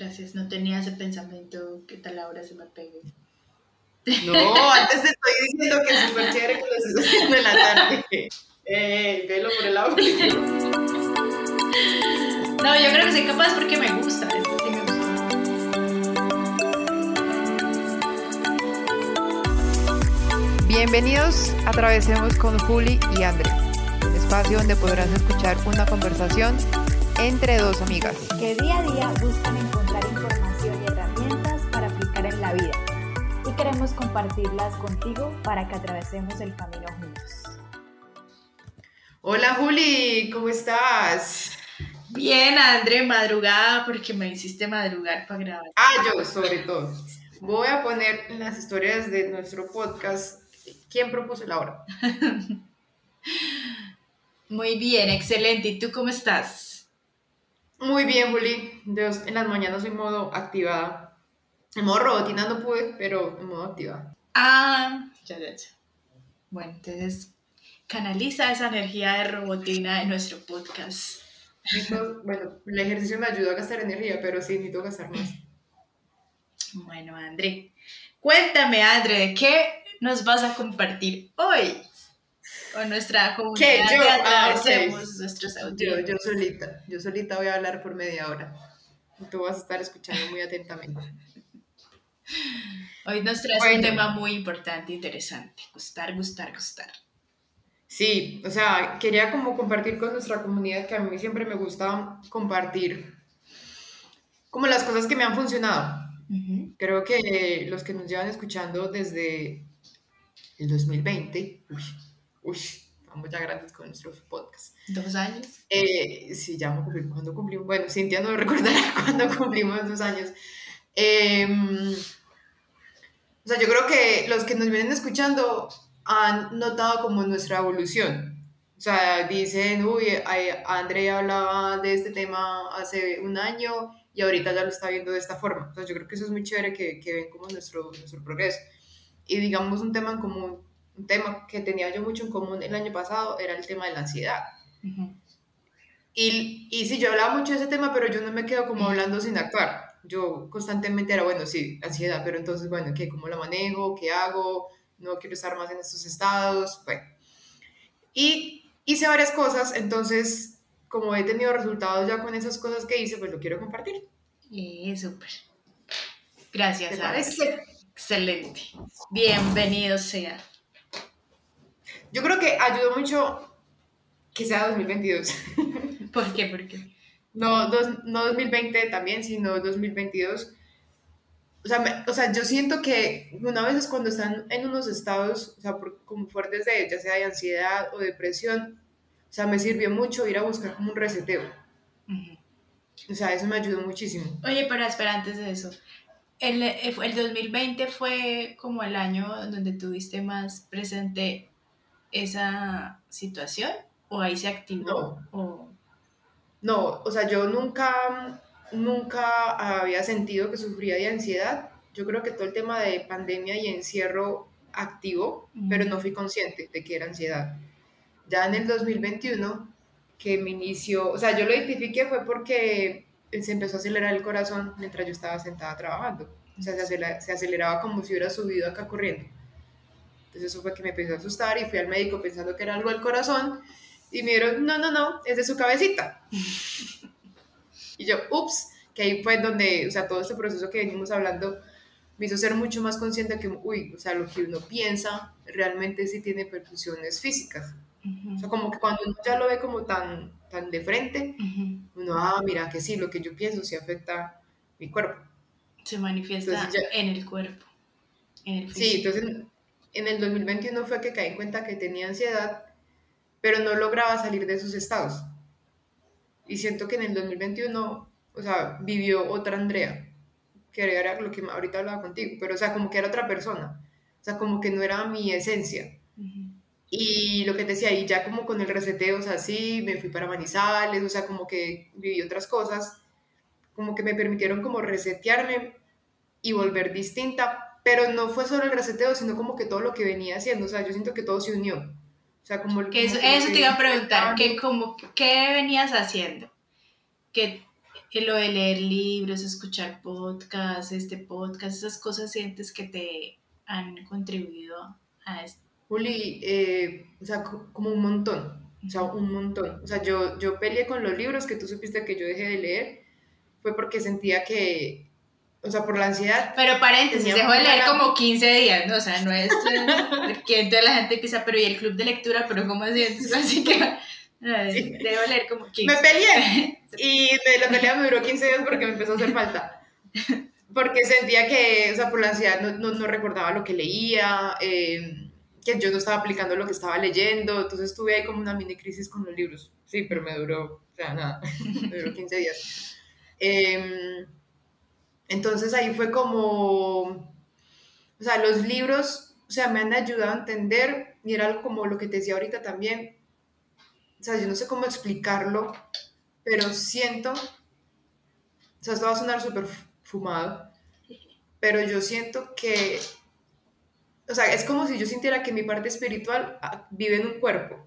Gracias, no tenía ese pensamiento que tal hora se me pegue. No, antes te estoy diciendo que es súper chévere que lo estés haciendo en la tarde. Eh, velo por el lado No, yo creo que soy capaz porque me gusta. Esto sí me gusta. Bienvenidos a Atravesemos con Juli y André, un espacio donde podrás escuchar una conversación entre dos amigas. que día a día buscan encontrar queremos compartirlas contigo para que atravesemos el camino juntos. Hola Juli, ¿cómo estás? Bien, André, madrugada porque me hiciste madrugar para grabar. Ah, yo sobre todo. Voy a poner en las historias de nuestro podcast quién propuso la hora. Muy bien, excelente. ¿Y tú cómo estás? Muy bien, Juli. Dios, en las mañanas soy modo activada. En modo robotina no pude, pero en modo activada. Ah, ya, ya, ya. Bueno, entonces canaliza esa energía de robotina en nuestro podcast. Bueno, el ejercicio me ayudó a gastar energía, pero sí necesito gastar más. Bueno, André, cuéntame, André, ¿de qué nos vas a compartir hoy con nuestra comunidad ¿Qué? Yo, que ah, nuestros Yo, audios? yo solita, yo solita voy a hablar por media hora. Tú vas a estar escuchando muy atentamente. Hoy nos traes un Bueno. tema muy importante, interesante. Gustar, gustar, gustar. Sí, o sea, quería como compartir con nuestra comunidad que a mí siempre me gusta compartir como las cosas que me han funcionado. Creo que los que nos llevan escuchando desde el 2020, uy, uy, estamos ya grandes con nuestros podcasts. ¿Dos años? Eh, sí, ya vamos a cumplir. ¿Cuándo cumplimos? Bueno, Cintia no recordará cuándo cumplimos esos años. Em, sea, yo creo que los que nos vienen escuchando han notado como nuestra evolución. O sea, dicen, uy, ay, Andrea hablaba de este tema hace un año y ahorita ya lo está viendo de esta forma. O sea, yo creo que eso es muy chévere que, que ven como nuestro, nuestro progreso. Y digamos un tema en común, un tema que tenía yo mucho en común el año pasado era el tema de la ansiedad. Ujú. Y, y sí, yo hablaba mucho de ese tema, pero yo no me quedo como hablando sin actuar. Yo constantemente era, bueno, sí, ansiedad, pero entonces, bueno, ¿qué? ¿Cómo la manejo? ¿Qué hago? No quiero estar más en estos estados. Bueno. Y hice varias cosas, entonces, como he tenido resultados ya con esas cosas que hice, pues lo quiero compartir. Eh, súper. Gracias, ¿Te André. parece? Excelente. Bienvenido sea. Yo creo que ayudó mucho que sea 2022. ¿Por qué? ¿Por qué? No, dos- no 2020 también, sino 2022. O sea, me- o sea, yo siento que una vez cuando están en unos estados, o sea, por- como fuertes de, ya sea de ansiedad o depresión, o sea, me sirvió mucho ir a buscar como un reseteo. O sea, eso me ayudó muchísimo. Oye, pero espera, antes de eso. El, eh, el 2020 fue como el año donde tuviste más presente esa situación o ahí se activó o No, o sea, yo nunca, nunca había sentido que sufría de ansiedad. Yo creo que todo el tema de pandemia y encierro activó, Ujú. pero no fui consciente de que era ansiedad. Ya en el 2021, que me inició, o sea, yo lo identifiqué fue porque se empezó a acelerar el corazón mientras yo estaba sentada trabajando. O sea, se, acelera- se aceleraba como si hubiera subido acá corriendo. Entonces eso fue que me empezó a asustar y fui al médico pensando que era algo del corazón y me dijeron, no, no, no, es de su cabecita. y yo, ups, que ahí fue donde, o sea, todo este proceso que venimos hablando me hizo ser mucho más consciente que, uy, o sea, lo que uno piensa realmente sí tiene percusiones físicas. O sea, como que cuando uno ya lo ve como tan, tan de frente, Ujú. uno, ah, mira, que sí, lo que yo pienso sí afecta mi cuerpo. se manifiesta Entonces ya- en el cuerpo, en el Sí, entonces en el 2021 fue que caí en cuenta que tenía ansiedad, pero no lograba salir de esos estados. Y siento que en el 2021, o sea, vivió otra Andrea, que era lo que ahorita hablaba contigo, pero o sea, como que era otra persona, o sea, como que no era mi esencia. Y lo que te decía, y ya como con el reseteo, o sea, sí, me fui para Manizales, o sea, como que viví otras cosas, como que me permitieron como resetearme y volver distinta, pero no fue solo el reseteo, sino como que todo lo que venía haciendo, o sea, yo siento que todo se unió. O sea, como... Que eso, como que eso te iba a preguntar, que como, ¿qué venías haciendo? Que lo de leer libros, escuchar podcasts, este podcast, esas cosas sientes que te han contribuido a esto. Juli, eh, o sea, como un montón, o sea, un montón. O sea, yo, yo peleé con los libros que tú supiste que yo dejé de leer, fue porque sentía que, o sea, por la ansiedad. Pero paréntesis, dejó de leer como 15 días, ¿no? O sea, no es que entonces la gente empieza, pero ¿y el club de lectura? Pero ¿cómo así? Entonces, así que debo leer como 15. Me peleé y la pelea me duró 15 días porque me empezó a hacer falta. Porque sentía que, o sea, por la ansiedad no, no, recordaba lo que leía, eh, que yo no estaba aplicando lo que estaba leyendo, entonces tuve ahí como una mini crisis con los libros. Sí, pero me duró, o sea, nada, me duró 15 días. Eh, entonces ahí fue como, o sea, los libros, o sea, me han ayudado a entender, y era algo como lo que te decía ahorita también, o sea, yo no sé cómo explicarlo, pero siento, o sea, esto va a sonar súper fumado, pero yo siento que, o sea, es como si yo sintiera que mi parte espiritual ah, vive en un cuerpo,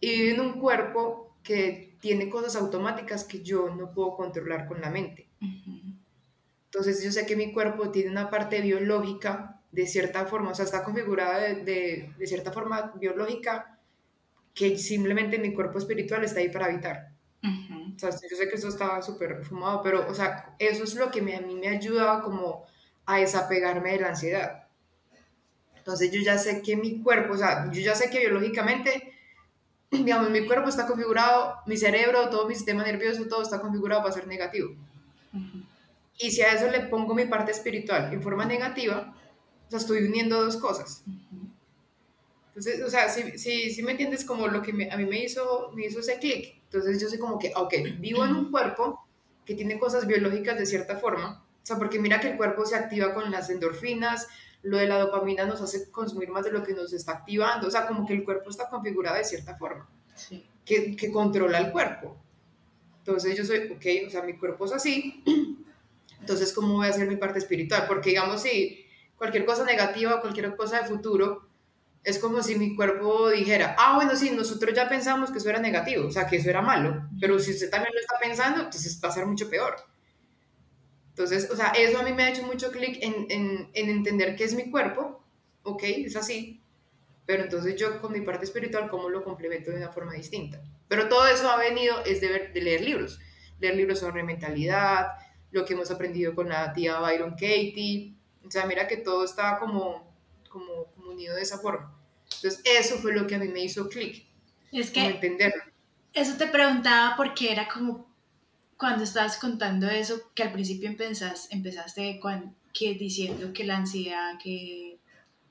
y vive en un cuerpo que tiene cosas automáticas que yo no puedo controlar con la mente. Entonces yo sé que mi cuerpo tiene una parte biológica de cierta forma, o sea, está configurada de, de, cierta forma biológica que simplemente mi cuerpo espiritual está ahí para habitar. O sea, yo sé que eso está súper fumado, pero, o sea, eso es lo que me, a mí me ayuda como a desapegarme de la ansiedad. Entonces yo ya sé que mi cuerpo, o sea, yo ya sé que biológicamente, digamos, mi cuerpo está configurado, mi cerebro, todo mi sistema nervioso, todo está configurado para ser negativo. Y si a eso le pongo mi parte espiritual en forma negativa, o sea, estoy uniendo dos cosas. Entonces, o sea, si, si, si me entiendes como lo que a mí me hizo, me hizo ese clic, entonces yo sé como que, ok, vivo en un cuerpo que tiene cosas biológicas de cierta forma, o sea, porque mira que el cuerpo se activa con las endorfinas, lo de la dopamina nos hace consumir más de lo que nos está activando, o sea, como que el cuerpo está configurado de cierta forma, que, que controla el cuerpo. Entonces yo soy, ok, o sea, mi cuerpo es así, entonces, ¿cómo voy a hacer mi parte espiritual? Porque, digamos, si cualquier cosa negativa cualquier cosa de futuro, es como si mi cuerpo dijera, ah, bueno, sí, nosotros ya pensamos que eso era negativo, o sea, que eso era malo, pero si usted también lo está pensando, entonces va a ser mucho peor. Entonces, o sea, eso a mí me ha hecho mucho clic en, en, en, entender qué es mi cuerpo, ok, es así, pero entonces yo con mi parte espiritual, ¿cómo lo complemento de una forma distinta? Pero todo eso ha venido es de, ver, de leer libros, leer libros sobre mentalidad, lo que hemos aprendido con la tía Byron Katie. O sea, mira que todo estaba como, como, unido de esa forma. Entonces, eso fue lo que a mí me hizo clic. Es que entenderlo. Eso te preguntaba porque era como cuando estabas contando eso, que al principio empezas, empezaste con, que diciendo que la ansiedad, que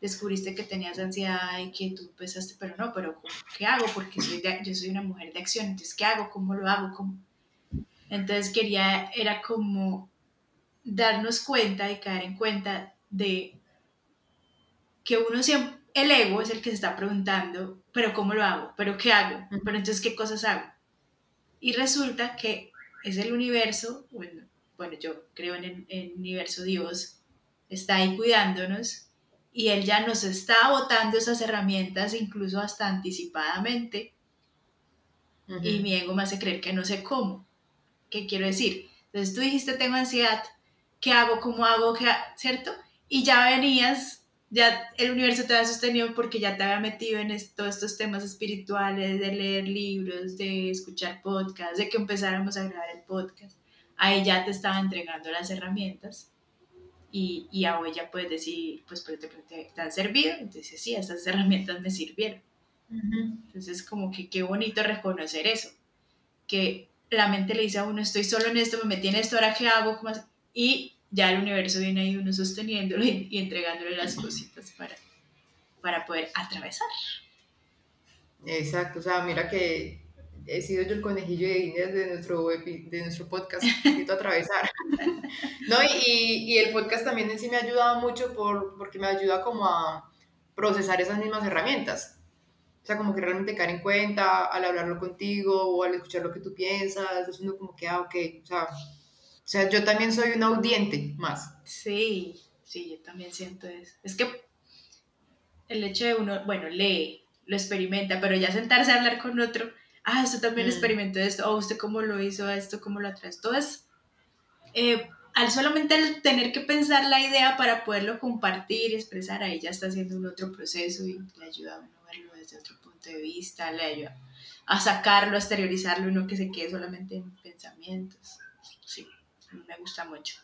descubriste que tenías ansiedad y que tú empezaste, pero no, pero ¿qué hago? Porque soy yo soy una mujer de acción, entonces ¿qué hago? ¿Cómo lo hago? ¿Cómo? Entonces quería, era como darnos cuenta y caer en cuenta de que uno siempre, el ego es el que se está preguntando, pero ¿cómo lo hago? ¿Pero qué hago? ¿Pero entonces qué cosas hago? Y resulta que es el universo, bueno, bueno yo creo en el, universo Dios, está ahí cuidándonos y Él ya nos está botando esas herramientas incluso hasta anticipadamente y mi ego me hace creer que no sé cómo. ¿Qué quiero decir? Entonces tú dijiste, tengo ansiedad, ¿qué hago? ¿Cómo hago? ¿Qué Cierto? Y ya venías, ya el universo te había sostenido porque ya te había metido en todos estos temas espirituales, de leer libros, de escuchar podcasts, de que empezáramos a grabar el podcast. Ahí ya te estaba entregando las herramientas y, y a hoy ya puedes decir, pues, pero te, te, han servido. Entonces, sí, esas herramientas me sirvieron. Entonces, como que qué bonito reconocer eso, que la mente le dice a uno, estoy solo en esto, me metí en esto, ahora qué hago, y ya el universo viene ahí uno sosteniéndolo y, entregándole las cositas para, para poder atravesar. Exacto, o sea, mira que he sido yo el conejillo de indias de nuestro, de nuestro podcast, a atravesar. ¿No? Y, y, el podcast también en sí me ha ayudado mucho por, porque me ayuda como a procesar esas mismas herramientas. O sea, como que realmente caer en cuenta al hablarlo contigo o al escuchar lo que tú piensas, es uno como que, ah, ok, o sea, o sea, yo también soy un audiente más. Sí, sí, yo también siento eso. Es que el hecho de uno, bueno, lee, lo experimenta, pero ya sentarse a hablar con otro, ah, usted también mm. experimentó esto, o usted cómo lo hizo, esto, cómo lo atrás. Todo es, eh, al solamente tener que pensar la idea para poderlo compartir y expresar, ahí ya está haciendo un otro proceso y le ayuda a uno a verlo desde otro punto de vista, le ayuda a sacarlo, a exteriorizarlo, no que se quede solamente en pensamientos. Sí, me gusta mucho.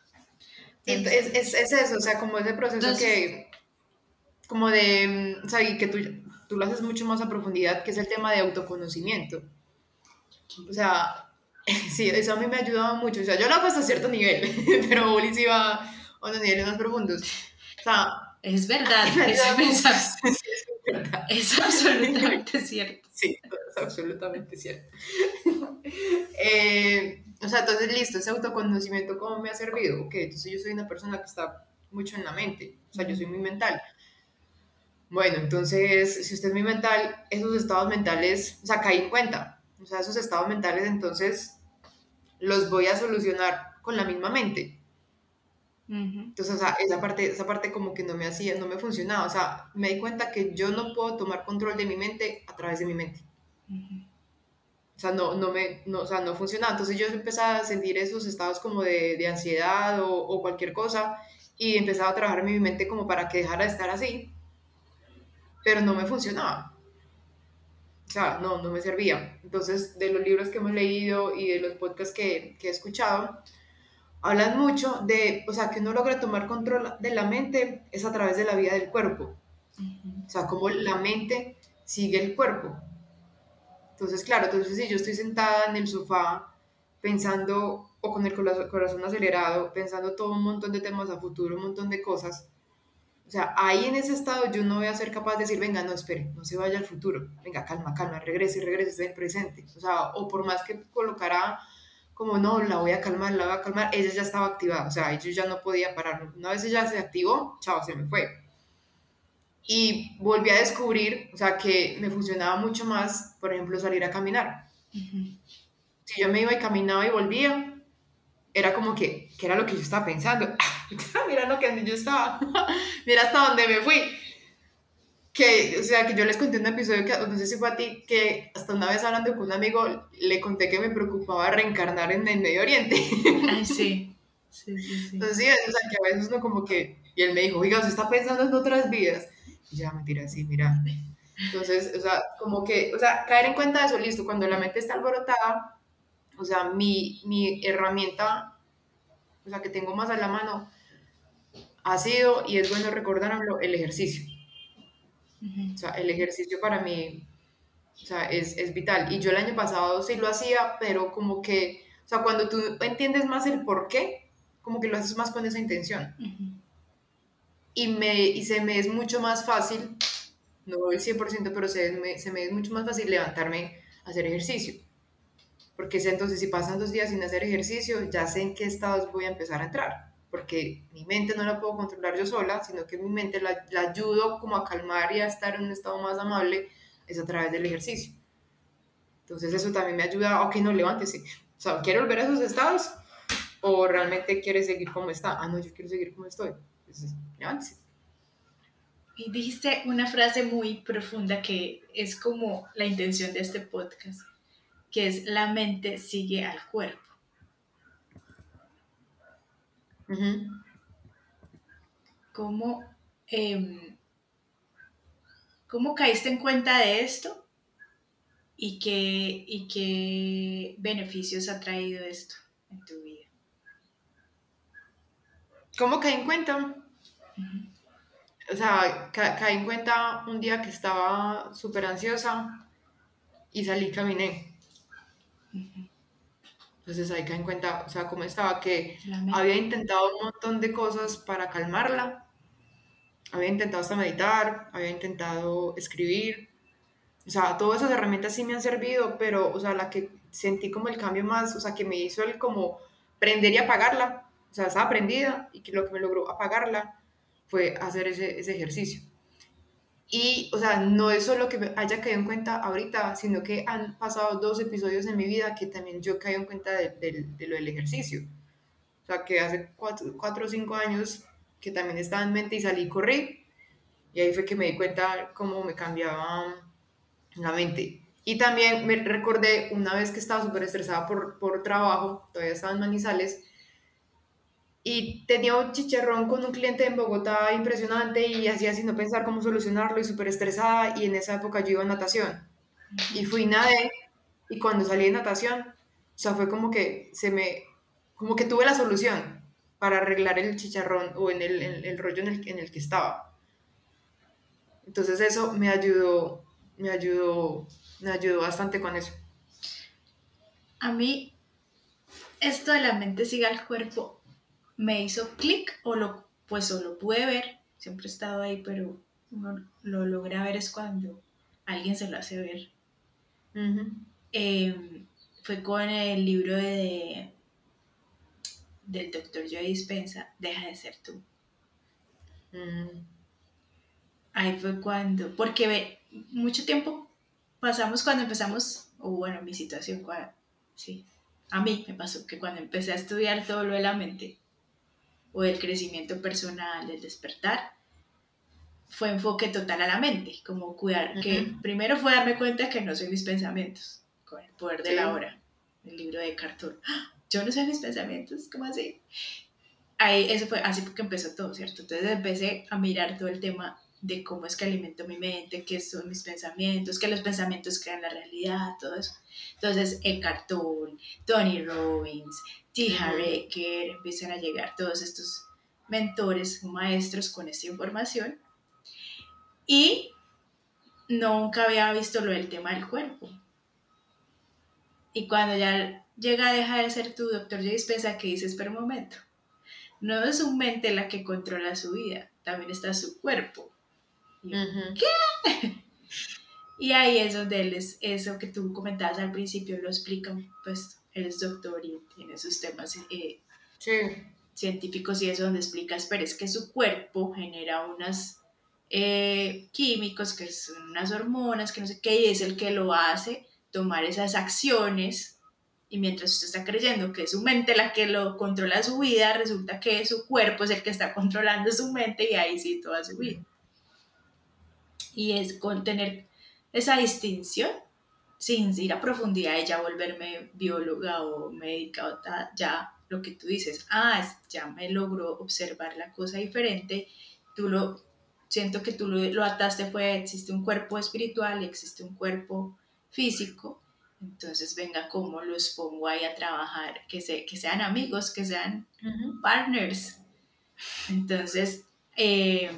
Es, es, es, eso, o sea, como ese proceso que, como de, o sea, y que tú, tú lo haces mucho más a profundidad, que es el tema de autoconocimiento. O sea, sí, eso a mí me ha ayudado mucho. O sea, yo lo hago hasta cierto nivel, pero Oli sí va a unos niveles más profundos. O sea, es verdad, es, es absolutamente cierto. Sí, es absolutamente cierto. eh, o sea, entonces listo, ese autoconocimiento, ¿cómo me ha servido? Ok, entonces yo soy una persona que está mucho en la mente, o sea, yo soy muy mental. Bueno, entonces, si usted es muy mental, esos estados mentales, o sea, caí en cuenta, o sea, esos estados mentales, entonces, los voy a solucionar con la misma mente. Entonces, o sea, esa parte, esa parte como que no me hacía, no me funcionaba, o sea, me di cuenta que yo no puedo tomar control de mi mente a través de mi mente. O sea, no, no, me, no, o sea, no funcionaba. Entonces yo empezaba a sentir esos estados como de, de ansiedad o, o, cualquier cosa y empezaba a trabajar en mi mente como para que dejara de estar así, pero no me funcionaba. O sea, no, no me servía. Entonces, de los libros que hemos leído y de los podcasts que, que he escuchado, hablan mucho de, o sea, que uno logra tomar control de la mente es a través de la vida del cuerpo. O sea, como la mente sigue el cuerpo. Entonces, claro, entonces si yo estoy sentada en el sofá pensando o con el corazón acelerado, pensando todo un montón de temas a futuro, un montón de cosas, o sea, ahí en ese estado yo no voy a ser capaz de decir, venga, no, espere, no se vaya al futuro, venga, calma, calma, regrese, regrese, esté en presente. O sea, o por más que colocara como, no, la voy a calmar, la voy a calmar, ella ya estaba activada, o sea, yo ya no podía parar. Una vez ella se activó, chao, se me fue y volví a descubrir, o sea, que me funcionaba mucho más, por ejemplo, salir a caminar. Si yo me iba y caminaba y volvía, era como que, que era lo que yo estaba pensando. mira lo que yo estaba, mira hasta dónde me fui. Que, o sea, que yo les conté un episodio que, no sé si fue a ti, que hasta una vez hablando con un amigo, le conté que me preocupaba reencarnar en el Medio Oriente. Ay, sí. Sí, sí, sí. Entonces, sí, o sea, que a veces uno como que, y él me dijo, oiga, usted está pensando en otras vidas ya me tira así, mira. Entonces, o sea, como que, o sea, caer en cuenta de eso, listo, cuando la mente está alborotada, o sea, mi, mi herramienta, o sea, que tengo más a la mano, ha sido, y es bueno recordarlo, el ejercicio. O sea, el ejercicio para mí, o sea, es, es, vital. Y yo el año pasado sí lo hacía, pero como que, o sea, cuando tú entiendes más el por qué, como que lo haces más con esa intención y, me, y se me es mucho más fácil, no el 100%, pero se me, se me es mucho más fácil levantarme a hacer ejercicio. Porque sé entonces si pasan dos días sin hacer ejercicio, ya sé en qué estados voy a empezar a entrar. Porque mi mente no la puedo controlar yo sola, sino que mi mente la, la ayudo como a calmar y a estar en un estado más amable, es a través del ejercicio. Entonces eso también me ayuda, ok, no, levántese. O sea, ¿quiere volver a esos estados? ¿O realmente quiere seguir como está? Ah, no, yo quiero seguir como estoy. Y dijiste una frase muy profunda que es como la intención de este podcast, que es la mente sigue al cuerpo. Em, ¿Cómo, caíste en cuenta de esto? ¿Y qué, ¿Y qué beneficios ha traído esto en tu vida? ¿Cómo caí en cuenta? O sea, caí en cuenta un día que estaba súper ansiosa y salí y caminé. Entonces ahí caí en cuenta, o sea, cómo estaba, que había intentado un montón de cosas para calmarla. Había intentado hasta meditar, había intentado escribir. O sea, todas esas herramientas sí me han servido, pero, o sea, la que sentí como el cambio más, o sea, que me hizo el como prender y apagarla. O sea, estaba prendida y que lo que me logró apagarla fue hacer ese, ese ejercicio. Y, o sea, no es solo que haya caído en cuenta ahorita, sino que han pasado dos episodios en mi vida que también yo caí en cuenta de, de, lo del ejercicio. O sea, que hace cuatro, cuatro, o cinco años que también estaba en mente y salí y corrí. Y ahí fue que me di cuenta cómo me cambiaba la mente. Y también me recordé una vez que estaba súper estresada por, por trabajo, todavía estaba en Manizales, y tenía un chicharrón con un cliente en Bogotá impresionante y hacía no pensar cómo solucionarlo y súper estresada y en esa época yo iba a natación y fui nadé y cuando salí de natación, o sea, fue como que se me, como que tuve la solución para arreglar el chicharrón o en el, el, rollo en el, en el que estaba. Entonces eso me ayudó, me ayudó, me ayudó bastante con eso. A mí, esto de la mente siga al cuerpo me hizo clic o lo, pues o lo pude ver, siempre he estado ahí, pero uno lo logra ver es cuando alguien se lo hace ver. Em, fue con el libro de, del doctor Joe Dispensa, Deja de ser tú. Mm. Ahí fue cuando, porque ve, mucho tiempo pasamos cuando empezamos, o bueno, mi situación, sí, a mí me pasó que cuando empecé a estudiar todo lo de la mente, o del crecimiento personal, del despertar, fue enfoque total a la mente, como cuidar, que primero fue darme cuenta que no soy mis pensamientos, con el poder de la hora, el libro de Cartón. ¡Ah! Yo no soy mis pensamientos, ¿cómo así? Ahí, eso fue así porque empezó todo, ¿cierto? Entonces empecé a mirar todo el tema de cómo es que alimento mi mente, qué son mis pensamientos, que los pensamientos crean la realidad, todo eso. Entonces, el cartón, Tony Robbins, T. Empiezan a llegar todos estos mentores, maestros con esta información. Y nunca había visto lo del tema del cuerpo. Y cuando ya llega a dejar de ser tu doctor J. Dispensa, que dices, pero un momento, no es su mente la que controla su vida, también está su cuerpo. ¿Qué? Y ahí es donde él es, eso que tú comentabas al principio, lo explican, pues él es doctor y tiene sus temas eh, científicos y eso donde explicas, pero es que su cuerpo genera unos eh, químicos, que son unas hormonas, que no sé qué, y es el que lo hace tomar esas acciones. Y mientras usted está creyendo que es su mente la que lo controla su vida, resulta que su cuerpo es el que está controlando su mente y ahí sí toda su vida. Y es con tener esa distinción sin ir a profundidad y ya volverme bióloga o médica o ya lo que tú dices, ah, ya me logró observar la cosa diferente, tú lo, siento que tú lo, ataste fue, existe un cuerpo espiritual y existe un cuerpo físico, entonces venga, ¿cómo los pongo ahí a trabajar? Que, se, que sean amigos, que sean partners. Entonces, eh,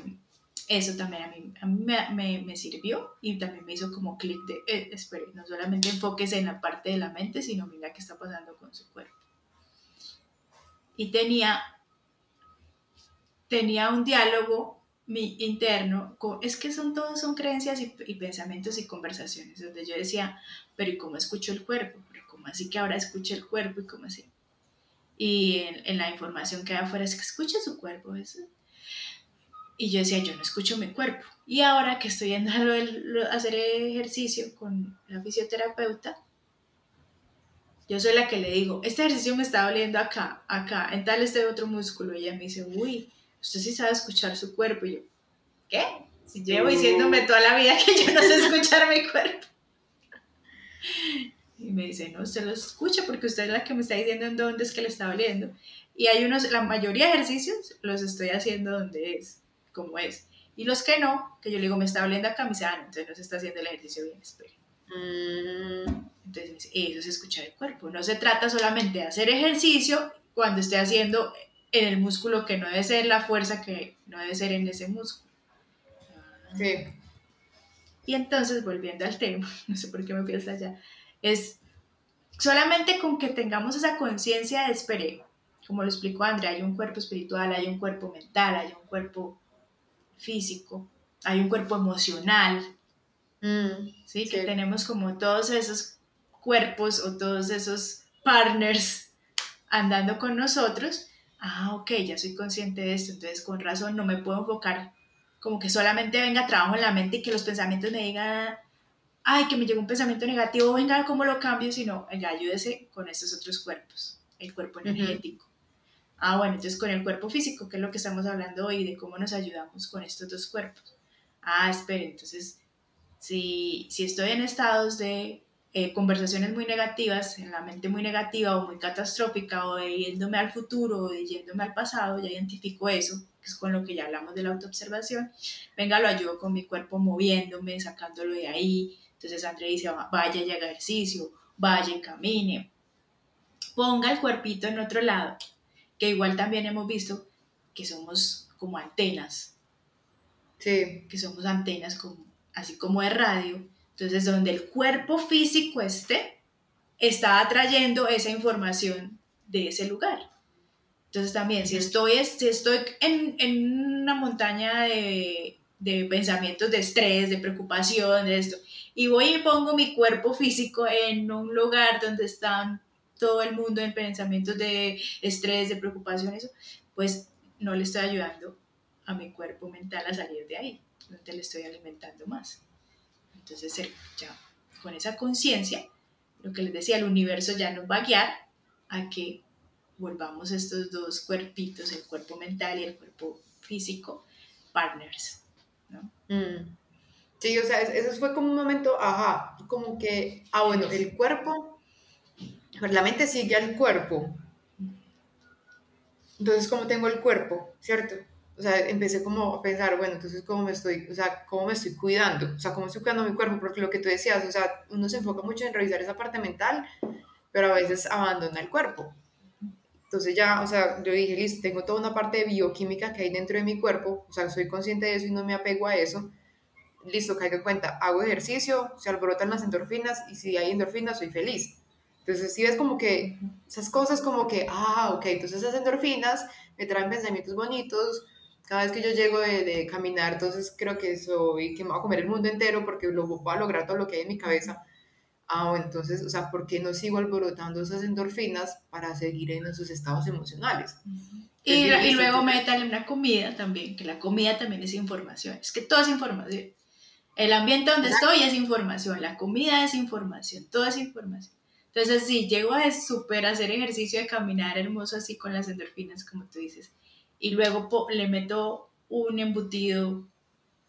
eso también a mí, a mí me, me, sirvió y también me hizo como clic de, eh, espere, no solamente enfoques en la parte de la mente, sino mira qué está pasando con su cuerpo. Y tenía, tenía un diálogo mi, interno, con, es que son todos son creencias y, y, pensamientos y conversaciones, donde yo decía, pero ¿y cómo escucho el cuerpo? ¿Pero cómo así que ahora escucho el cuerpo? ¿Y cómo así? Y en, en la información que hay afuera es que escucha su cuerpo, eso y yo decía, yo no escucho mi cuerpo. Y ahora que estoy yendo a hacer ejercicio con la fisioterapeuta, yo soy la que le digo, este ejercicio me está doliendo acá, acá, en tal este otro músculo. Y ella me dice, uy, usted sí sabe escuchar su cuerpo. Y yo, ¿qué? Si llevo diciéndome toda la vida que yo no sé escuchar mi cuerpo. Y me dice, no, usted lo escucha porque usted es la que me está diciendo en dónde es que le está doliendo. Y hay unos, la mayoría de ejercicios los estoy haciendo donde es como es. Y los que no, que yo le digo, me está doliendo acá, me dice, ah, no, entonces no se está haciendo el ejercicio bien, espere. Mm. Entonces, eso es escuchar el cuerpo. No se trata solamente de hacer ejercicio cuando esté haciendo en el músculo que no debe ser la fuerza que no debe ser en ese músculo. Sí. Y entonces, volviendo al tema, no sé por qué me fui hasta allá, es solamente con que tengamos esa conciencia de, espere, como lo explicó Andrea, hay un cuerpo espiritual, hay un cuerpo mental, hay un cuerpo físico, hay un cuerpo emocional, mm, ¿sí? Que tenemos como todos esos cuerpos o todos esos partners andando con nosotros. Ah, ok, ya soy consciente de esto, entonces con razón no me puedo enfocar como que solamente venga trabajo en la mente y que los pensamientos me digan, ay, que me llegó un pensamiento negativo, venga, ¿cómo lo cambio? Sino, venga, ayúdese con estos otros cuerpos, el cuerpo energético. Ah, bueno, entonces con el cuerpo físico, que es lo que estamos hablando hoy, de cómo nos ayudamos con estos dos cuerpos. Ah, espere, entonces Si, si estoy en estados de eh, conversaciones muy negativas, en la mente muy negativa o muy catastrófica, o de yéndome al futuro o de yéndome al pasado, ya identifico eso, que es con lo que ya hablamos de la autoobservación. Venga, lo ayudo con mi cuerpo moviéndome, sacándolo de ahí. Entonces André dice, vaya y haga ejercicio, vaya y camine. Ponga el cuerpito en otro lado, que igual también hemos visto que somos como antenas. Sí. Que somos antenas como, así como de radio entonces, donde el cuerpo físico esté, está atrayendo esa información de ese lugar. Entonces, también, si estoy, si estoy en, en una montaña de, de, pensamientos de estrés, de preocupación, de esto, y voy y pongo mi cuerpo físico en un lugar donde están todo el mundo en pensamientos de estrés, de preocupación, eso, pues no le estoy ayudando a mi cuerpo mental a salir de ahí, no te le estoy alimentando más. Entonces, ya con esa conciencia, lo que les decía, el universo ya nos va a guiar a que volvamos estos dos cuerpitos, el cuerpo mental y el cuerpo físico, partners. ¿no? Mm. Sí, o sea, eso fue como un momento, ajá, como que, ah, bueno, el cuerpo, la mente sigue al cuerpo. Entonces, ¿cómo tengo el cuerpo? ¿Cierto? o sea, empecé como a pensar, bueno, entonces, ¿cómo me estoy, o sea, cómo me estoy cuidando? O sea, ¿cómo estoy cuidando mi cuerpo? Porque lo que tú decías, o sea, uno se enfoca mucho en revisar esa parte mental, pero a veces abandona el cuerpo. Entonces ya, o sea, yo dije, listo, tengo toda una parte de bioquímica que hay dentro de mi cuerpo, o sea, soy consciente de eso y no me apego a eso. Listo, caiga en cuenta, hago ejercicio, se alborotan las endorfinas y si hay endorfinas soy feliz. Entonces, si ves como que esas cosas como que, ah, ok, entonces esas endorfinas me traen pensamientos bonitos, cada vez que yo llego de, de, caminar, entonces creo que soy, que me voy a comer el mundo entero porque lo voy a lograr todo lo que hay en mi cabeza. Ah, entonces, o sea, ¿por qué no sigo alborotando esas endorfinas para seguir en esos estados emocionales? Y, y luego métale una comida también, que la comida también es información. Es que todo es información. El ambiente donde estoy es información, la comida es información, todo es información. Entonces, sí, llego a super hacer ejercicio de caminar hermoso así con las endorfinas, como tú dices y luego le meto un embutido,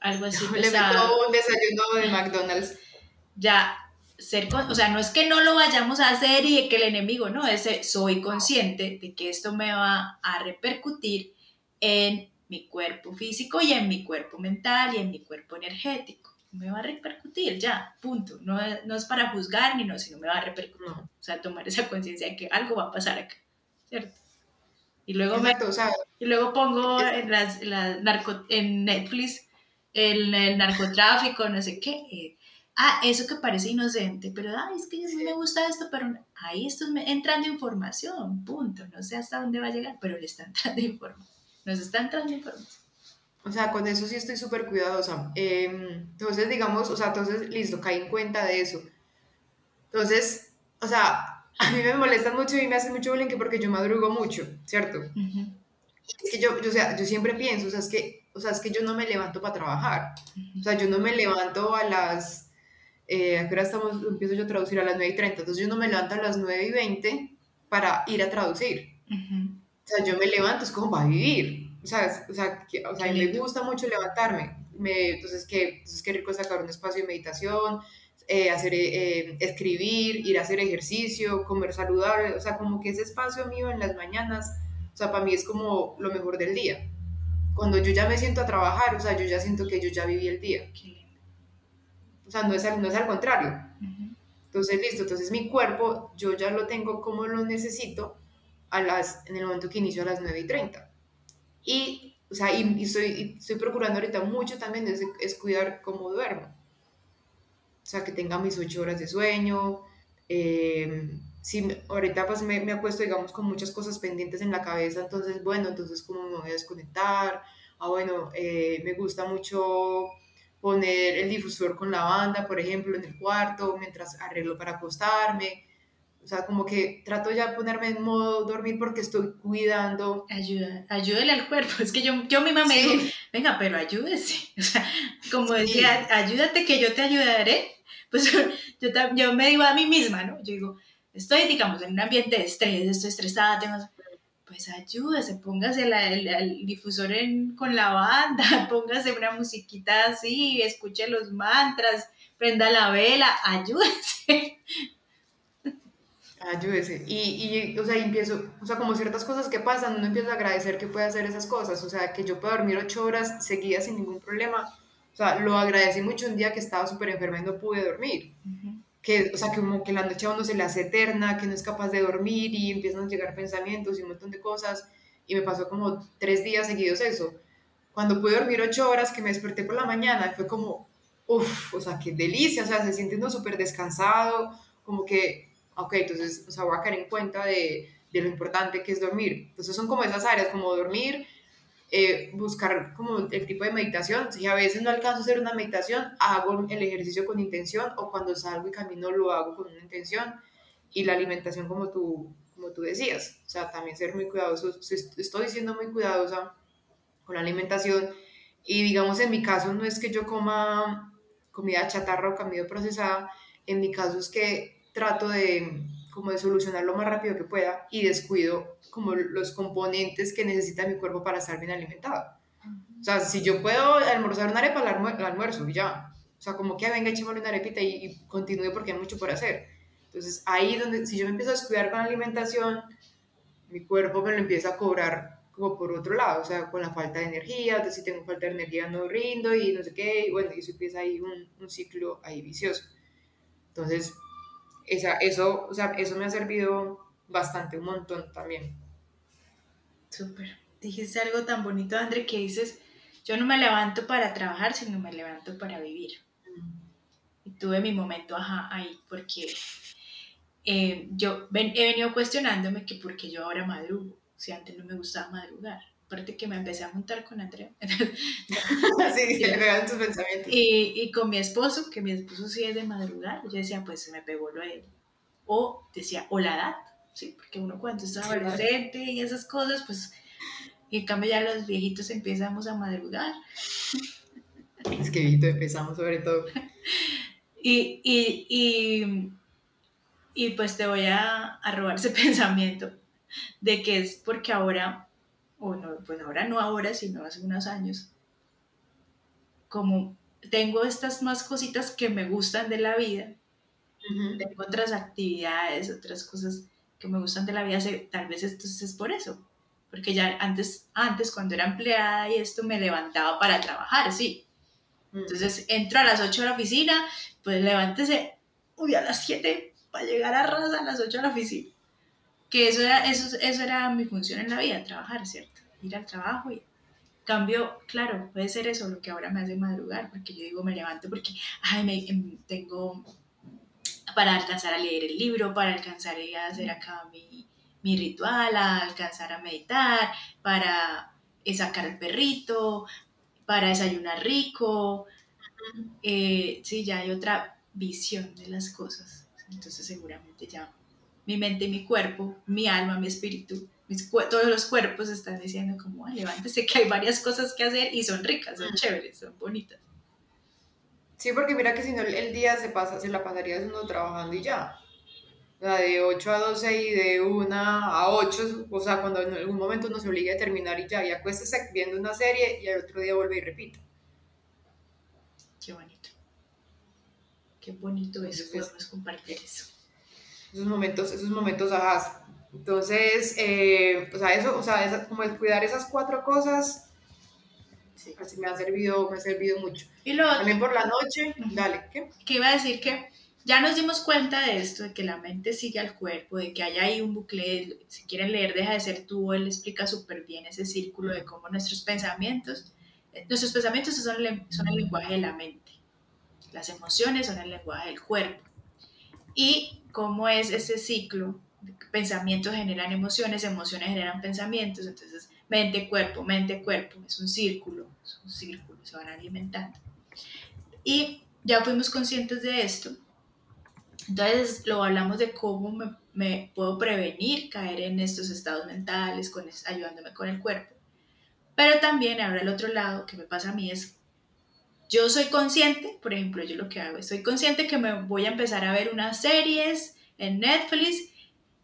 algo así. Le meto un desayuno de McDonald's. Ya, ser, o sea, no es que no lo vayamos a hacer y que el enemigo, no, es soy consciente de que esto me va a repercutir en mi cuerpo físico y en mi cuerpo mental y en mi cuerpo energético. Me va a repercutir, ya, punto. No, no es para juzgar ni no, sino me va a repercutir. O sea, tomar esa conciencia de que algo va a pasar acá, ¿cierto? Y luego, me, y luego pongo en, las, narco, en Netflix el, el, narcotráfico, no sé qué. Eh, ah, eso que parece inocente, pero ay, es que a mí me gusta esto, pero ahí esto es entrando información, punto. No sé hasta dónde va a llegar, pero le está entrando información. Nos está entrando información. O sea, con eso sí estoy súper cuidadosa. Em, entonces, digamos, o sea, entonces, listo, caí en cuenta de eso. Entonces, o sea, a mí me molestan mucho y me hacen mucho bullying porque yo madrugo mucho, ¿cierto? Es que yo, yo, o sea, yo siempre pienso, o sea, es que, o sea, es que yo no me levanto para trabajar. O sea, yo no me levanto a las, eh, ¿a qué hora estamos? Empiezo yo a traducir a las 9 y 30. Entonces yo no me levanto a las 9 y 20 para ir a traducir. O sea, yo me levanto, es como para vivir. O sea, o sea, o sea me gusta mucho levantarme. Me, entonces, ¿qué, entonces, qué rico sacar un espacio de meditación, eh, hacer, eh, escribir, ir a hacer ejercicio, comer saludable, o sea, como que ese espacio mío en las mañanas, o sea, para mí es como lo mejor del día. Cuando yo ya me siento a trabajar, o sea, yo ya siento que yo ya viví el día. O sea, no es, no es al contrario. Entonces, listo, entonces mi cuerpo, yo ya lo tengo como lo necesito a las, en el momento que inicio a las 9 y 30. Y, o sea, y, estoy, estoy procurando ahorita mucho también es, es cuidar cómo duermo o sea, que tenga mis ocho horas de sueño. Eh, si ahorita pues me, me acuesto, digamos, con muchas cosas pendientes en la cabeza, entonces, bueno, entonces, ¿cómo me voy a desconectar? Ah, bueno, eh, me gusta mucho poner el difusor con la banda, por ejemplo, en el cuarto, mientras arreglo para acostarme. O sea, como que trato ya de ponerme en modo dormir porque estoy cuidando. Ayuda, ayúdele al cuerpo. Es que yo, yo misma me digo, venga, pero ayúdese. O sea, como decía, ayúdate que yo te ayudaré pues yo, yo me digo a mí misma, ¿no? Yo digo, estoy, digamos, en un ambiente de estrés, estoy estresada, tengo... pues ayúdese, póngase el, difusor con la banda, póngase una musiquita así, escuche los mantras, prenda la vela, ayúdese. Ayúdese. Y, y, o sea, empiezo, o sea, como ciertas cosas que pasan, uno empieza a agradecer que puede hacer esas cosas. O sea, que yo puedo dormir ocho horas seguidas sin ningún problema. O sea, lo agradecí mucho un día que estaba súper enferma y no pude dormir. que, o sea, que como que la noche a uno se le hace eterna, que no es capaz de dormir y empiezan a llegar pensamientos y un montón de cosas. Y me pasó como tres días seguidos eso. Cuando pude dormir ocho horas, que me desperté por la mañana, fue como, uff, o sea, qué delicia, o sea, se siente uno súper descansado, como que ok, entonces, o sea, voy a caer en cuenta de, de, lo importante que es dormir. Entonces son como esas áreas, como dormir, eh, buscar como el tipo de meditación. Si a veces no alcanzo a hacer una meditación, hago el ejercicio con intención o cuando salgo y camino lo hago con una intención. Y la alimentación como tú, como tú decías, o sea, también ser muy cuidadoso. Estoy siendo muy cuidadosa con la alimentación y digamos en mi caso no es que yo coma comida chatarra o comida procesada, en mi caso es que trato de como de solucionar lo más rápido que pueda y descuido como los componentes que necesita mi cuerpo para estar bien alimentado. O sea, si yo puedo almorzar una arepa, el almuerzo y ya. O sea, como que venga, echémosle una arepita y, y continúe porque hay mucho por hacer. Entonces, ahí donde, si yo me empiezo a descuidar con la alimentación, mi cuerpo me lo empieza a cobrar como por otro lado, o sea, con la falta de energía, entonces si tengo falta de energía no rindo y no sé qué, y bueno, y eso empieza ahí un, un ciclo ahí vicioso. Entonces, esa, eso, o sea, eso me ha servido bastante, un montón también. Súper. Dijiste algo tan bonito, André, que dices, yo no me levanto para trabajar, sino me levanto para vivir. Y tuve mi momento, ajá, ahí, porque eh, yo he venido cuestionándome que porque yo ahora madrugo, si antes no me gustaba madrugar. Aparte que me empecé a juntar con Andrea. sí, se le tus pensamientos. Y, y, con mi esposo, que mi esposo sí es de madrugar, yo decía, pues se me pegó lo de él. O decía, o la edad, sí, porque uno cuando está adolescente y esas cosas, pues, y en cambio ya los viejitos empezamos a madrugar. Es que viejito empezamos sobre todo. y, y, y, y, pues te voy a, a robar ese pensamiento de que es porque ahora o no, pues ahora no ahora, sino hace unos años, como tengo estas más cositas que me gustan de la vida, tengo otras actividades, otras cosas que me gustan de la vida, tal vez esto es por eso, porque ya antes, antes cuando era empleada y esto me levantaba para trabajar, sí. Mm. Entonces entro a las 8 a la oficina, pues levántese, uy, a las 7 para llegar a raza a las 8 a la oficina que eso era, eso, eso era mi función en la vida, trabajar, ¿cierto? Ir al trabajo y cambio, claro, puede ser eso lo que ahora me hace madrugar, porque yo digo, me levanto porque, ay, me, em, tengo para alcanzar a leer el libro, para alcanzar a hacer acá mi, mi ritual, a alcanzar a meditar, para sacar al perrito, para desayunar rico. Eh, sí, ya hay otra visión de las cosas. Entonces seguramente ya mi mente y mi cuerpo, mi alma, mi espíritu, todos los cuerpos están diciendo como, levántese que hay varias cosas que hacer y son ricas, son chéveres, son bonitas. Sí, porque mira que si no el día se pasa, se la pasaría uno trabajando y ya. O sea, de 8 a 12 y de 1 a 8, o sea, cuando en algún momento uno se obliga a terminar y ya, y acuéstese viendo una serie y al otro día vuelve y repite. Qué bonito. Qué bonito eso, podemos compartir eso esos momentos, esos momentos ajá. Entonces, eh, o sea, eso, o sea, como el cuidar esas cuatro cosas, sí. así me ha servido, me ha servido mucho. Y luego, También por la noche, dale, ¿qué? Que iba a decir que ya nos dimos cuenta de esto, de que la mente sigue al cuerpo, de que hay ahí un bucle, si quieren leer, deja de ser tú, él explica súper bien ese círculo de cómo nuestros pensamientos, eh, nuestros pensamientos son el, son el lenguaje de la mente, las emociones son el lenguaje del cuerpo. Y cómo es ese ciclo. Pensamientos generan emociones, emociones generan pensamientos, entonces mente, cuerpo, mente, cuerpo, es un círculo, es un círculo, se van alimentando. Y ya fuimos conscientes de esto, entonces lo hablamos de cómo me, puedo prevenir caer en estos estados mentales, con, ayudándome con el cuerpo. Pero también ahora el otro lado que me pasa a mí es yo soy consciente, por ejemplo, yo lo que hago, soy consciente que me voy a empezar a ver unas series en Netflix